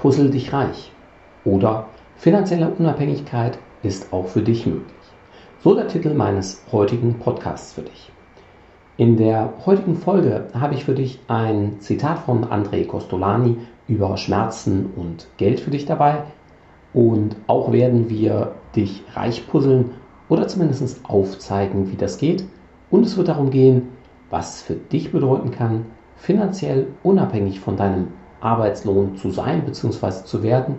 Puzzle dich reich oder finanzielle Unabhängigkeit ist auch für dich möglich. So der Titel meines heutigen Podcasts für dich. In der heutigen Folge habe ich für dich ein Zitat von André Costolani über Schmerzen und Geld für dich dabei und auch werden wir dich reich puzzeln oder zumindest aufzeigen, wie das geht und es wird darum gehen, was für dich bedeuten kann, finanziell unabhängig von deinem Arbeitslohn zu sein bzw. zu werden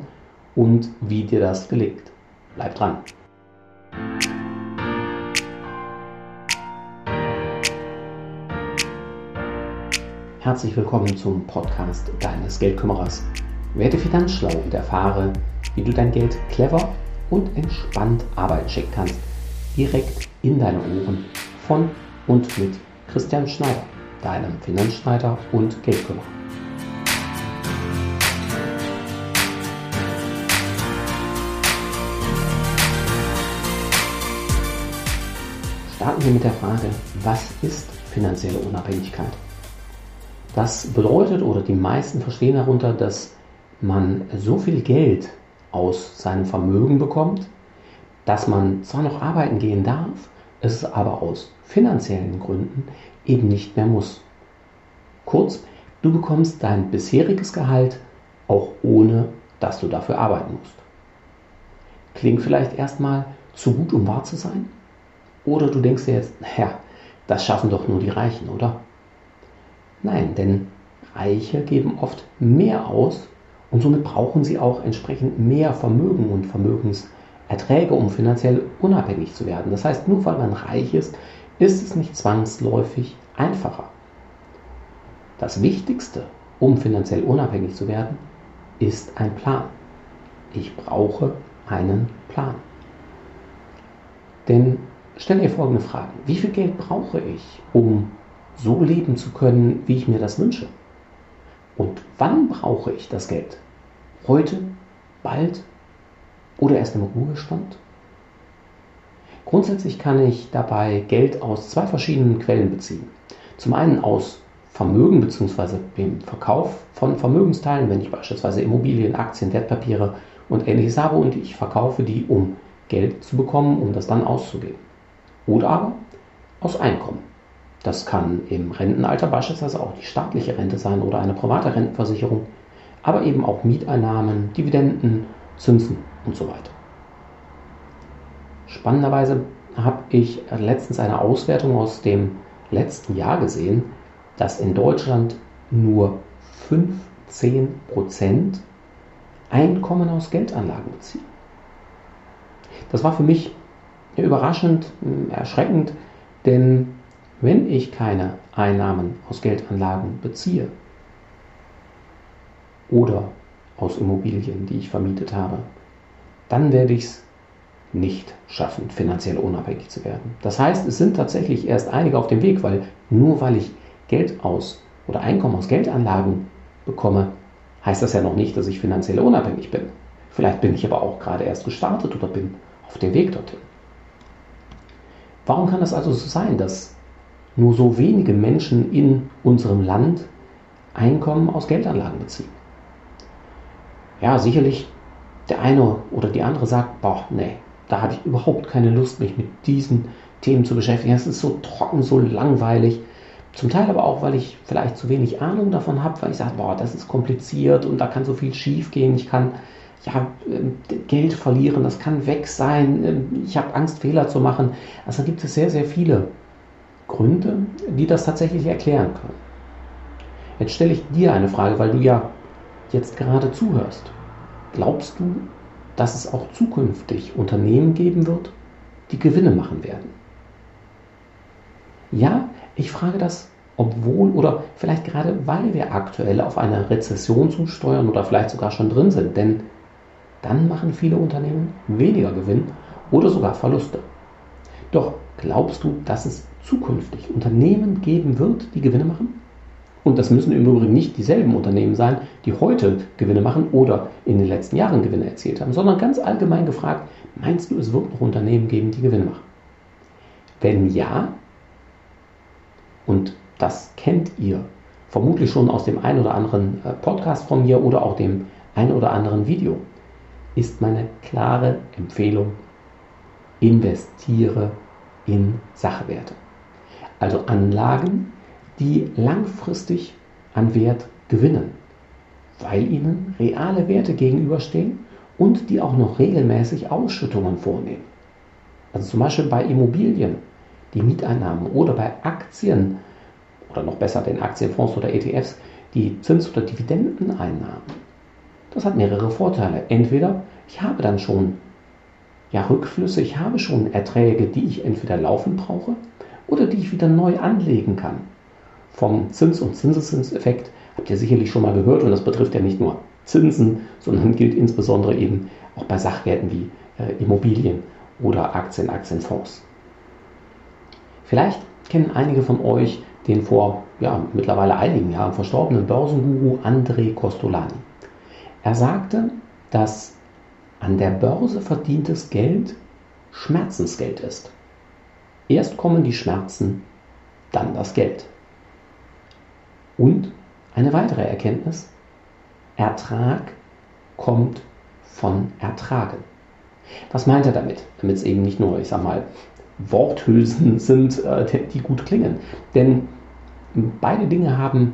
und wie dir das gelingt. Bleib dran. Herzlich willkommen zum Podcast deines Geldkümmerers. Werde finanzschlau und erfahre, wie du dein Geld clever und entspannt arbeiten schicken kannst. Direkt in deine Ohren von und mit Christian Schneider, deinem Finanzschneider und Geldkümmerer. Starten wir mit der Frage, was ist finanzielle Unabhängigkeit? Das bedeutet, oder die meisten verstehen darunter, dass man so viel Geld aus seinem Vermögen bekommt, dass man zwar noch arbeiten gehen darf, es aber aus finanziellen Gründen eben nicht mehr muss. Kurz, du bekommst dein bisheriges Gehalt auch ohne, dass du dafür arbeiten musst. Klingt vielleicht erstmal zu gut, um wahr zu sein? Oder du denkst dir jetzt, naja, das schaffen doch nur die Reichen, oder? Nein, denn Reiche geben oft mehr aus und somit brauchen sie auch entsprechend mehr Vermögen und Vermögenserträge, um finanziell unabhängig zu werden. Das heißt, nur weil man reich ist, ist es nicht zwangsläufig einfacher. Das Wichtigste, um finanziell unabhängig zu werden, ist ein Plan. Ich brauche einen Plan. Denn stell dir folgende Frage. Wie viel Geld brauche ich, um so leben zu können, wie ich mir das wünsche? Und wann brauche ich das Geld? Heute? Bald? Oder erst im Ruhestand? Grundsätzlich kann ich dabei Geld aus zwei verschiedenen Quellen beziehen. Zum einen aus Vermögen bzw. dem Verkauf von Vermögensteilen, wenn ich beispielsweise Immobilien, Aktien, Wertpapiere und ähnliches habe und ich verkaufe die, um Geld zu bekommen, um das dann auszugeben. Oder aber aus Einkommen. Das kann im Rentenalter beispielsweise auch die staatliche Rente sein oder eine private Rentenversicherung, aber eben auch Mieteinnahmen, Dividenden, Zinsen und so weiter. Spannenderweise habe ich letztens eine Auswertung aus dem letzten Jahr gesehen, dass in Deutschland nur 15% Einkommen aus Geldanlagen beziehen. Das war für mich überraschend, hm, erschreckend, denn wenn ich keine Einnahmen aus Geldanlagen beziehe oder aus Immobilien, die ich vermietet habe, dann werde ich es nicht schaffen, finanziell unabhängig zu werden. Das heißt, es sind tatsächlich erst einige auf dem Weg, weil nur weil ich Geld aus oder Einkommen aus Geldanlagen bekomme, heißt das ja noch nicht, dass ich finanziell unabhängig bin. Vielleicht bin ich aber auch gerade erst gestartet oder bin auf dem Weg dorthin. Warum kann es also so sein, dass nur so wenige Menschen in unserem Land Einkommen aus Geldanlagen beziehen? Ja, sicherlich der eine oder die andere sagt, boah, nee, da habe ich überhaupt keine Lust, mich mit diesen Themen zu beschäftigen. Es ist so trocken, so langweilig. Zum Teil aber auch, weil ich vielleicht zu wenig Ahnung davon habe, weil ich sage, boah, das ist kompliziert und da kann so viel schief gehen. Ich kann ja, ähm, Geld verlieren, das kann weg sein. Ähm, ich habe Angst, Fehler zu machen. Also gibt es sehr, sehr viele Gründe, die das tatsächlich erklären können. Jetzt stelle ich dir eine Frage, weil du ja jetzt gerade zuhörst. Glaubst du, dass es auch zukünftig Unternehmen geben wird, die Gewinne machen werden. Ja, ich frage das, obwohl oder vielleicht gerade weil wir aktuell auf eine Rezession zusteuern oder vielleicht sogar schon drin sind, denn dann machen viele Unternehmen weniger Gewinn oder sogar Verluste. Doch glaubst du, dass es zukünftig Unternehmen geben wird, die Gewinne machen? Und das müssen im Übrigen nicht dieselben Unternehmen sein, die heute Gewinne machen oder in den letzten Jahren Gewinne erzielt haben, sondern ganz allgemein gefragt, meinst du, es wird noch Unternehmen geben, die Gewinne machen? Wenn ja, und das kennt ihr vermutlich schon aus dem einen oder anderen äh, Podcast von mir oder auch dem ein oder anderen Video, ist meine klare Empfehlung, investiere in Sachwerte. Also Anlagen, die langfristig an Wert gewinnen, weil ihnen reale Werte gegenüberstehen und die auch noch regelmäßig Ausschüttungen vornehmen. Also zum Beispiel bei Immobilien, die Mieteinnahmen oder bei Aktien oder noch besser den Aktienfonds oder ETFs, die Zins- oder Dividendeneinnahmen. Das hat mehrere Vorteile. Entweder ich habe dann schon ja, Rückflüsse, ich habe schon Erträge, die ich entweder laufend brauche oder die ich wieder neu anlegen kann. Vom Zins- und Zinseszinseffekt habt ihr sicherlich schon mal gehört und das betrifft ja nicht nur Zinsen, sondern gilt insbesondere eben auch bei Sachwerten wie äh, Immobilien oder Aktien, Aktienfonds. Vielleicht kennen einige von euch den vor ja, mittlerweile einigen Jahren verstorbenen Börsenguru André Costolani. Er sagte, dass an der Börse verdientes Geld Schmerzensgeld ist. Erst kommen die Schmerzen, dann das Geld. Und eine weitere Erkenntnis, Ertrag kommt von Ertragen. Was meint er damit? Damit es eben nicht nur, ich sag mal, Worthülsen sind, äh, die gut klingen. Denn beide Dinge haben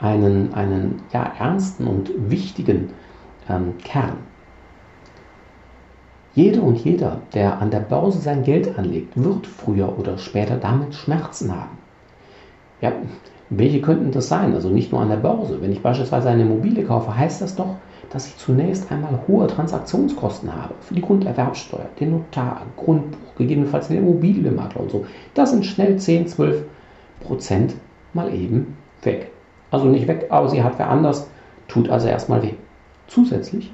einen, einen ja, ernsten und wichtigen ähm, Kern. Jede und jeder, der an der Börse sein Geld anlegt, wird früher oder später damit Schmerzen haben. Ja, welche könnten das sein? Also nicht nur an der Börse. Wenn ich beispielsweise eine Immobilie kaufe, heißt das doch, dass ich zunächst einmal hohe Transaktionskosten habe für die Grunderwerbsteuer, den Notar, Grundbuch, gegebenenfalls den Immobilienmakler und so. Das sind schnell 10, 12 Prozent mal eben weg. Also nicht weg, aber sie hat wer anders, tut also erstmal weh. Zusätzlich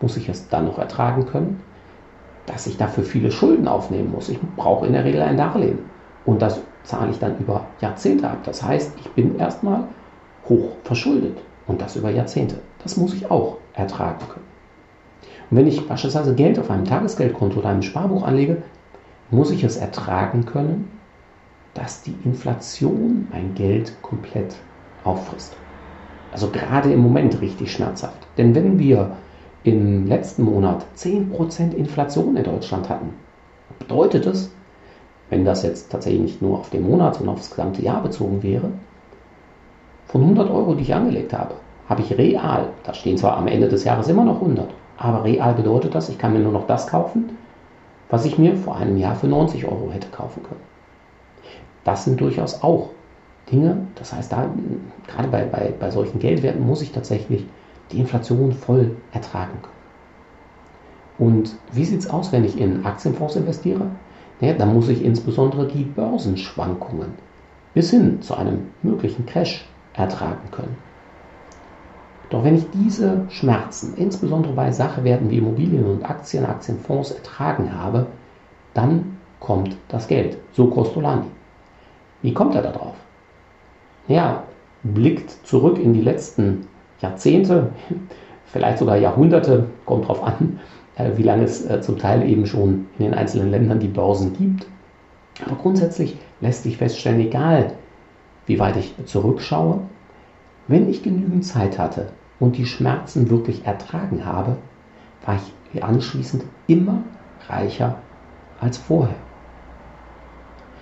muss ich es dann noch ertragen können, dass ich dafür viele Schulden aufnehmen muss. Ich brauche in der Regel ein Darlehen. Und das zahle ich dann über Jahrzehnte ab. Das heißt, ich bin erstmal hoch verschuldet. Und das über Jahrzehnte. Das muss ich auch ertragen können. Und wenn ich beispielsweise Geld auf einem Tagesgeldkonto oder einem Sparbuch anlege, muss ich es ertragen können, dass die Inflation mein Geld komplett auffrisst. Also gerade im Moment richtig schmerzhaft. Denn wenn wir im letzten Monat 10% Inflation in Deutschland hatten, bedeutet es, wenn das jetzt tatsächlich nicht nur auf den Monat, sondern auf das gesamte Jahr bezogen wäre, von 100 Euro, die ich angelegt habe, habe ich real, da stehen zwar am Ende des Jahres immer noch 100, aber real bedeutet das, ich kann mir nur noch das kaufen, was ich mir vor einem Jahr für 90 Euro hätte kaufen können. Das sind durchaus auch Dinge, das heißt, da, gerade bei, bei, bei solchen Geldwerten muss ich tatsächlich die Inflation voll ertragen können. Und wie sieht es aus, wenn ich in Aktienfonds investiere? Naja, dann muss ich insbesondere die Börsenschwankungen bis hin zu einem möglichen Crash ertragen können. Doch wenn ich diese Schmerzen, insbesondere bei Sachwerten wie Immobilien und Aktien, Aktienfonds ertragen habe, dann kommt das Geld. So Costolani. Wie kommt er darauf? Ja, blickt zurück in die letzten Jahrzehnte, vielleicht sogar Jahrhunderte, kommt darauf an, äh, wie lange es äh, zum Teil eben schon in den einzelnen Ländern die Börsen gibt. Aber grundsätzlich lässt sich feststellen, egal wie weit ich zurückschaue, wenn ich genügend Zeit hatte und die Schmerzen wirklich ertragen habe, war ich anschließend immer reicher als vorher.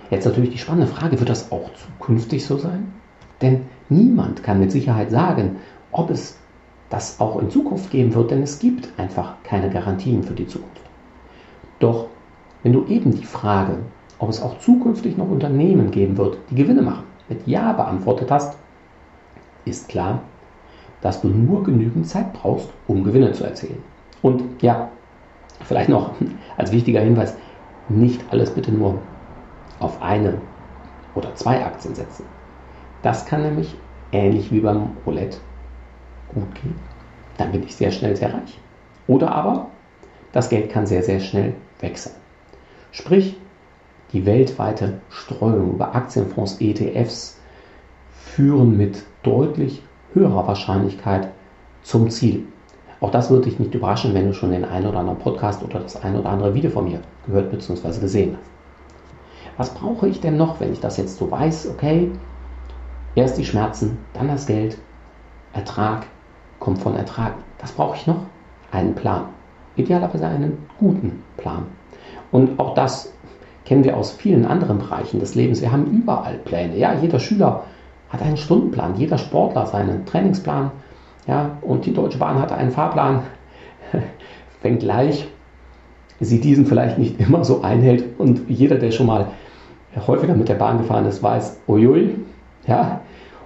Jetzt natürlich die spannende Frage, wird das auch zukünftig so sein? Denn niemand kann mit Sicherheit sagen, ob es das auch in Zukunft geben wird, denn es gibt einfach keine Garantien für die Zukunft. Doch wenn du eben die Frage, ob es auch zukünftig noch Unternehmen geben wird, die Gewinne machen, mit Ja beantwortet hast, ist klar, dass du nur genügend Zeit brauchst, um Gewinne zu erzielen. Und ja, vielleicht noch als wichtiger Hinweis, nicht alles bitte nur auf eine oder zwei Aktien setzen. Das kann nämlich ähnlich wie beim Roulette gut gehen, dann bin ich sehr schnell sehr reich. Oder aber das Geld kann sehr, sehr schnell weg sein. Sprich, die weltweite Streuung über Aktienfonds, ETFs führen mit deutlich höherer Wahrscheinlichkeit zum Ziel. Auch das würde dich nicht überraschen, wenn du schon den einen oder anderen Podcast oder das ein oder andere Video von mir gehört bzw. gesehen hast. Was brauche ich denn noch, wenn ich das jetzt so weiß? Okay, erst die Schmerzen, dann das Geld, Ertrag, kommt von Ertrag. Was brauche ich noch? Einen Plan. Idealerweise einen guten Plan. Und auch das kennen wir aus vielen anderen Bereichen des Lebens. Wir haben überall Pläne. Ja, jeder Schüler hat einen Stundenplan, jeder Sportler seinen Trainingsplan. Ja, und die Deutsche Bahn hatte einen Fahrplan. Wenngleich sie diesen vielleicht nicht immer so einhält. Und jeder, der schon mal häufiger mit der Bahn gefahren ist, weiß, uiui, ja.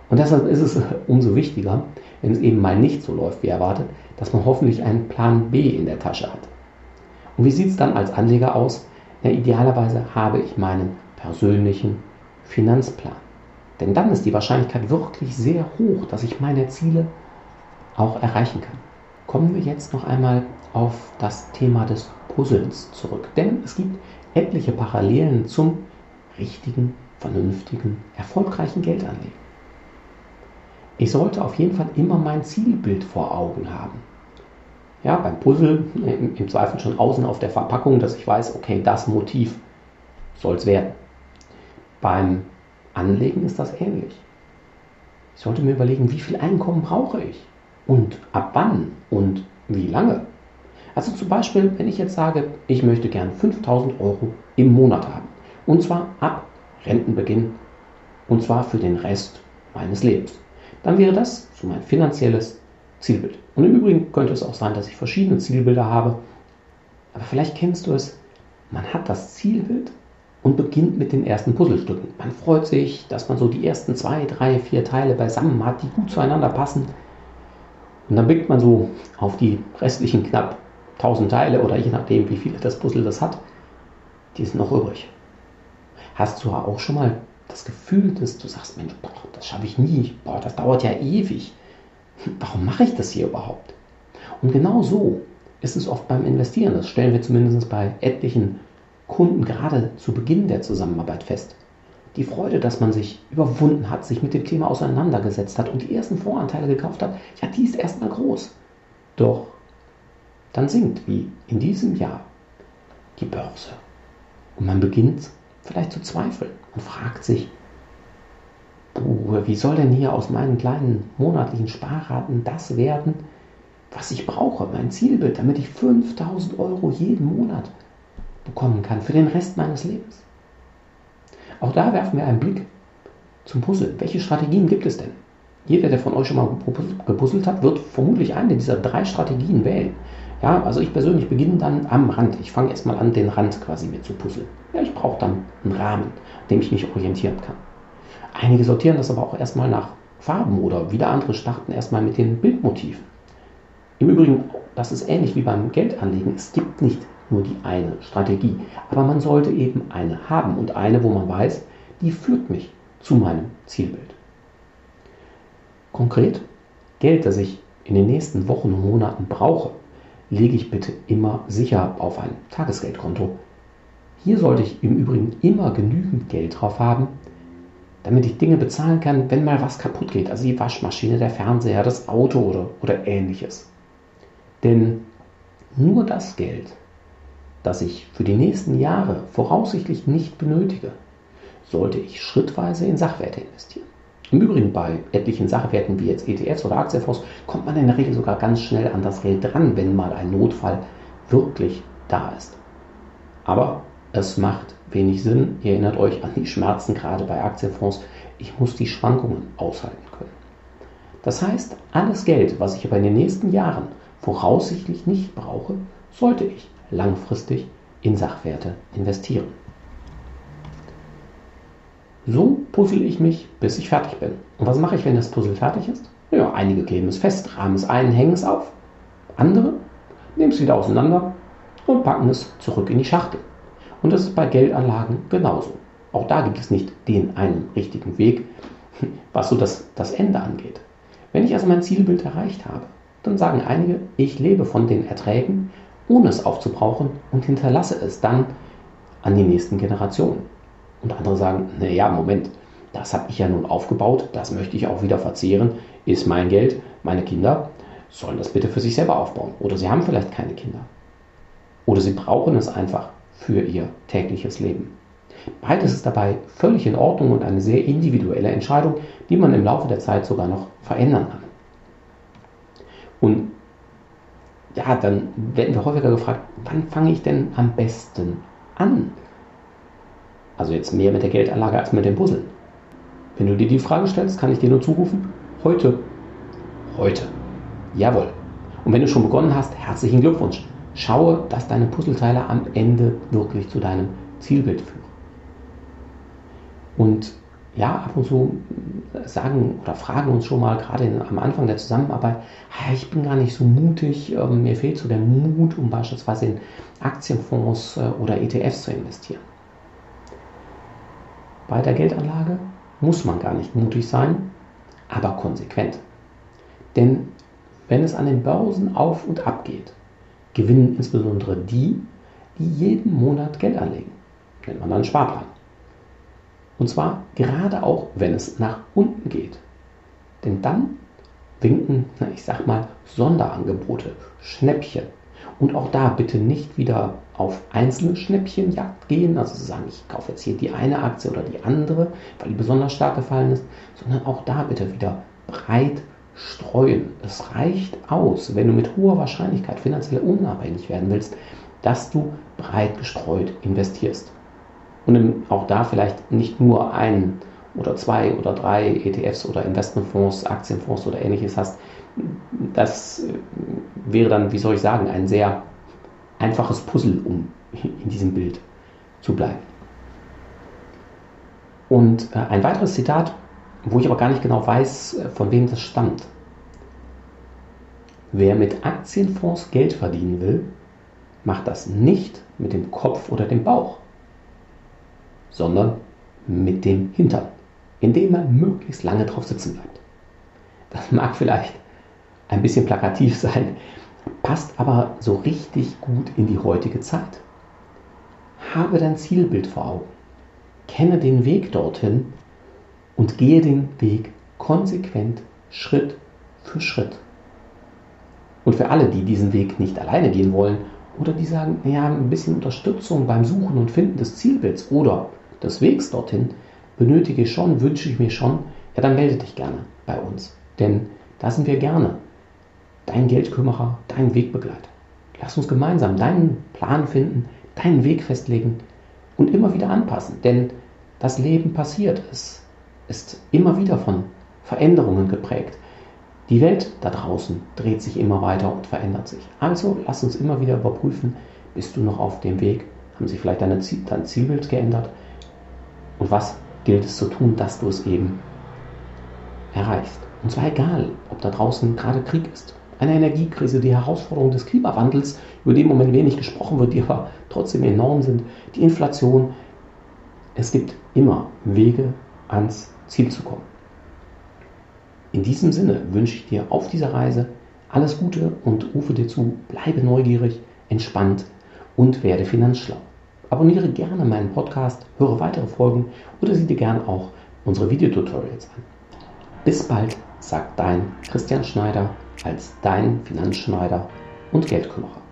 Und deshalb ist es umso wichtiger, wenn es eben mal nicht so läuft wie erwartet, dass man hoffentlich einen Plan B in der Tasche hat. Und wie sieht es dann als Anleger aus? Ja, idealerweise habe ich meinen persönlichen Finanzplan. Denn dann ist die Wahrscheinlichkeit wirklich sehr hoch, dass ich meine Ziele auch erreichen kann. Kommen wir jetzt noch einmal auf das Thema des Puzzlens zurück. Denn es gibt etliche Parallelen zum richtigen, vernünftigen, erfolgreichen Geldanlegen. Ich sollte auf jeden Fall immer mein Zielbild vor Augen haben. Ja, beim Puzzle im, im Zweifel schon außen auf der Verpackung, dass ich weiß, okay, das Motiv soll es werden. Beim Anlegen ist das ähnlich. Ich sollte mir überlegen, wie viel Einkommen brauche ich und ab wann und wie lange. Also zum Beispiel, wenn ich jetzt sage, ich möchte gern 5000 Euro im Monat haben. Und zwar ab Rentenbeginn. Und zwar für den Rest meines Lebens. Dann wäre das so mein finanzielles Zielbild. Und im Übrigen könnte es auch sein, dass ich verschiedene Zielbilder habe. Aber vielleicht kennst du es, man hat das Zielbild und beginnt mit den ersten Puzzlestücken. Man freut sich, dass man so die ersten zwei, drei, vier Teile beisammen hat, die gut zueinander passen. Und dann blickt man so auf die restlichen knapp 1000 Teile oder je nachdem, wie viele das Puzzle das hat, die sind noch übrig. Hast du auch schon mal das Gefühl, dass du sagst, Mensch, boah, das schaffe ich nie, boah, das dauert ja ewig. Warum mache ich das hier überhaupt? Und genau so ist es oft beim Investieren. Das stellen wir zumindest bei etlichen Kunden gerade zu Beginn der Zusammenarbeit fest. Die Freude, dass man sich überwunden hat, sich mit dem Thema auseinandergesetzt hat und die ersten Voranteile gekauft hat, ja, die ist erstmal groß. Doch dann sinkt, wie in diesem Jahr, die Börse. Und man beginnt vielleicht zu zweifeln und fragt sich, wie soll denn hier aus meinen kleinen monatlichen Sparraten das werden, was ich brauche, mein Zielbild, damit ich 5000 Euro jeden Monat bekommen kann für den Rest meines Lebens. Auch da werfen wir einen Blick zum Puzzle. Welche Strategien gibt es denn? Jeder, der von euch schon mal gepuzzelt hat, wird vermutlich eine dieser drei Strategien wählen. Ja, also ich persönlich beginne dann am Rand. Ich fange erstmal an, den Rand quasi mir zu puzzeln. Ja, ich brauche dann einen Rahmen, an dem ich mich orientieren kann. Einige sortieren das aber auch erstmal nach Farben oder wieder andere starten erstmal mit den Bildmotiven. Im Übrigen, das ist ähnlich wie beim Geldanlegen. Es gibt nicht nur die eine Strategie, aber man sollte eben eine haben und eine, wo man weiß, die führt mich zu meinem Zielbild. Konkret, Geld, das ich in den nächsten Wochen und Monaten brauche, lege ich bitte immer sicher auf ein Tagesgeldkonto. Hier sollte ich im Übrigen immer genügend Geld drauf haben, damit ich Dinge bezahlen kann, wenn mal was kaputt geht. Also die Waschmaschine, der Fernseher, das Auto oder, oder ähnliches. Denn nur das Geld, das ich für die nächsten Jahre voraussichtlich nicht benötige, sollte ich schrittweise in Sachwerte investieren. Im Übrigen bei etlichen Sachwerten wie jetzt ETFs oder Aktienfonds kommt man in der Regel sogar ganz schnell an das Geld dran, wenn mal ein Notfall wirklich da ist. Aber es macht wenig Sinn. Ihr erinnert euch an die Schmerzen gerade bei Aktienfonds. Ich muss die Schwankungen aushalten können. Das heißt, alles Geld, was ich aber in den nächsten Jahren voraussichtlich nicht brauche, sollte ich langfristig in Sachwerte investieren. So puzzle ich mich, bis ich fertig bin. Und was mache ich, wenn das Puzzle fertig ist? Ja, einige kleben es fest, rahmen es ein, hängen es auf. Andere nehmen es wieder auseinander und packen es zurück in die Schachtel. Und das ist bei Geldanlagen genauso. Auch da gibt es nicht den einen richtigen Weg, was so das, das Ende angeht. Wenn ich also mein Zielbild erreicht habe, dann sagen einige, ich lebe von den Erträgen, ohne es aufzubrauchen und hinterlasse es dann an die nächsten Generationen. Und andere sagen, naja, Moment, das habe ich ja nun aufgebaut, das möchte ich auch wieder verzehren, ist mein Geld, meine Kinder sollen das bitte für sich selber aufbauen. Oder sie haben vielleicht keine Kinder. Oder sie brauchen es einfach für ihr tägliches Leben. Beides ist dabei völlig in Ordnung und eine sehr individuelle Entscheidung, die man im Laufe der Zeit sogar noch verändern kann. Und ja, dann werden wir häufiger gefragt, wann fange ich denn am besten an? Also jetzt mehr mit der Geldanlage als mit dem Puzzeln. Wenn du dir die Frage stellst, kann ich dir nur zurufen, heute. Heute. Jawohl. Und wenn du schon begonnen hast, herzlichen Glückwunsch. Schaue, dass deine Puzzleteile am Ende wirklich zu deinem Zielbild führen. Und ja, ab und zu sagen oder fragen uns schon mal, gerade am Anfang der Zusammenarbeit, ich bin gar nicht so mutig, ähm, mir fehlt so der Mut, um beispielsweise in Aktienfonds äh, oder ETFs zu investieren. Bei der Geldanlage muss man gar nicht mutig sein, aber konsequent. Denn wenn es an den Börsen auf und ab geht, gewinnen insbesondere die, die jeden Monat Geld anlegen. Nennt man dann Sparplan. Und zwar gerade auch, wenn es nach unten geht. Denn dann winken, ich sag mal, Sonderangebote, Schnäppchen. Und auch da bitte nicht wieder auf einzelne Schnäppchenjagd gehen, also zu sagen, ich kaufe jetzt hier die eine Aktie oder die andere, weil die besonders stark gefallen ist, sondern auch da bitte wieder breit streuen. Es reicht aus, wenn du mit hoher Wahrscheinlichkeit finanziell unabhängig werden willst, dass du breit gestreut investierst und auch da vielleicht nicht nur ein oder zwei oder drei ETFs oder Investmentfonds, Aktienfonds oder ähnliches hast. Das äh, wäre dann, wie soll ich sagen, ein sehr einfaches Puzzle, um in diesem Bild zu bleiben. Und äh, ein weiteres Zitat, wo ich aber gar nicht genau weiß, äh, von wem das stammt. Wer mit Aktienfonds Geld verdienen will, macht das nicht mit dem Kopf oder dem Bauch, sondern mit dem Hintern, indem man möglichst lange drauf sitzen bleibt. Das mag vielleicht ein bisschen plakativ sein, passt aber so richtig gut in die heutige Zeit. Habe dein Zielbild vor Augen, kenne den Weg dorthin und gehe den Weg konsequent Schritt für Schritt. Und für alle, die diesen Weg nicht alleine gehen wollen oder die sagen, ja, ein bisschen Unterstützung beim Suchen und Finden des Zielbilds oder des Wegs dorthin benötige ich schon, wünsche ich mir schon, ja, dann melde dich gerne bei uns. Denn da sind wir gerne dein Geldkümmerer, dein Wegbegleiter. Lass uns gemeinsam deinen Plan finden, deinen Weg festlegen und immer wieder anpassen. Denn das Leben passiert. Es ist immer wieder von Veränderungen geprägt. Die Welt da draußen dreht sich immer weiter und verändert sich. Also lass uns immer wieder überprüfen, bist du noch auf dem Weg? Haben sich vielleicht deine Ziel, dein Zielbild geändert? Und was gilt es zu tun, dass du es eben erreichst? Und zwar egal, ob da draußen gerade Krieg ist, eine Energiekrise, die Herausforderung des Klimawandels, über die im Moment wenig gesprochen wird, die aber trotzdem enorm sind, die Inflation. Es gibt immer Wege ans Ziel zu kommen. In diesem Sinne wünsche ich dir auf dieser Reise alles Gute und rufe dir zu, bleibe neugierig, entspannt und werde finanzschlau. Abonniere gerne meinen Podcast, höre weitere Folgen oder sieh dir gerne auch unsere Videotutorials an. Bis bald, sagt dein Christian Schneider als dein Finanzschneider und Geldkümmerer.